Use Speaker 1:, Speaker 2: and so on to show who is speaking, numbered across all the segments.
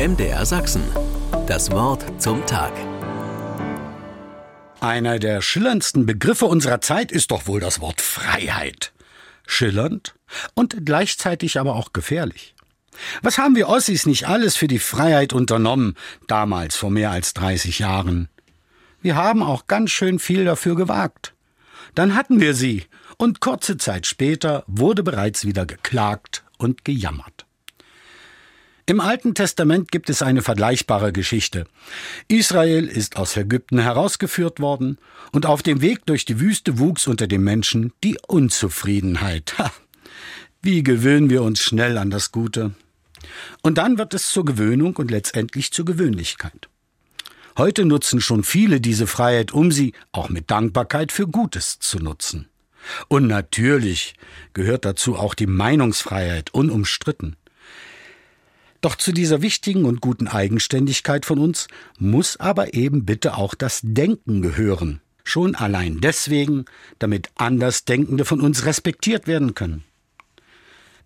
Speaker 1: MDR Sachsen. Das Wort zum Tag.
Speaker 2: Einer der schillerndsten Begriffe unserer Zeit ist doch wohl das Wort Freiheit. Schillernd und gleichzeitig aber auch gefährlich. Was haben wir Ossis nicht alles für die Freiheit unternommen, damals vor mehr als 30 Jahren? Wir haben auch ganz schön viel dafür gewagt. Dann hatten wir sie, und kurze Zeit später wurde bereits wieder geklagt und gejammert. Im Alten Testament gibt es eine vergleichbare Geschichte. Israel ist aus Ägypten herausgeführt worden, und auf dem Weg durch die Wüste wuchs unter den Menschen die Unzufriedenheit. Ha, wie gewöhnen wir uns schnell an das Gute? Und dann wird es zur Gewöhnung und letztendlich zur Gewöhnlichkeit. Heute nutzen schon viele diese Freiheit, um sie auch mit Dankbarkeit für Gutes zu nutzen. Und natürlich gehört dazu auch die Meinungsfreiheit unumstritten. Doch zu dieser wichtigen und guten Eigenständigkeit von uns muss aber eben bitte auch das Denken gehören. Schon allein deswegen, damit Andersdenkende von uns respektiert werden können.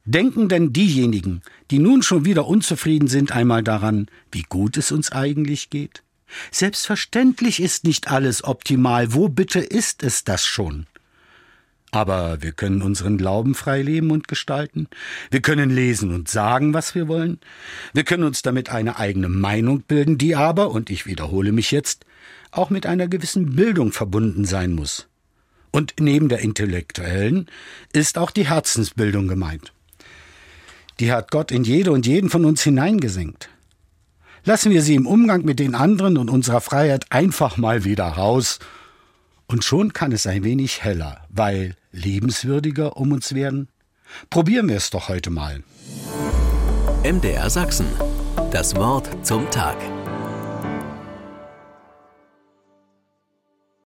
Speaker 2: Denken denn diejenigen, die nun schon wieder unzufrieden sind, einmal daran, wie gut es uns eigentlich geht? Selbstverständlich ist nicht alles optimal. Wo bitte ist es das schon? Aber wir können unseren Glauben frei leben und gestalten. Wir können lesen und sagen, was wir wollen. Wir können uns damit eine eigene Meinung bilden, die aber, und ich wiederhole mich jetzt, auch mit einer gewissen Bildung verbunden sein muss. Und neben der intellektuellen ist auch die Herzensbildung gemeint. Die hat Gott in jede und jeden von uns hineingesenkt. Lassen wir sie im Umgang mit den anderen und unserer Freiheit einfach mal wieder raus und schon kann es ein wenig heller, weil lebenswürdiger um uns werden. Probieren wir es doch heute mal.
Speaker 1: MDR Sachsen. Das Wort zum Tag.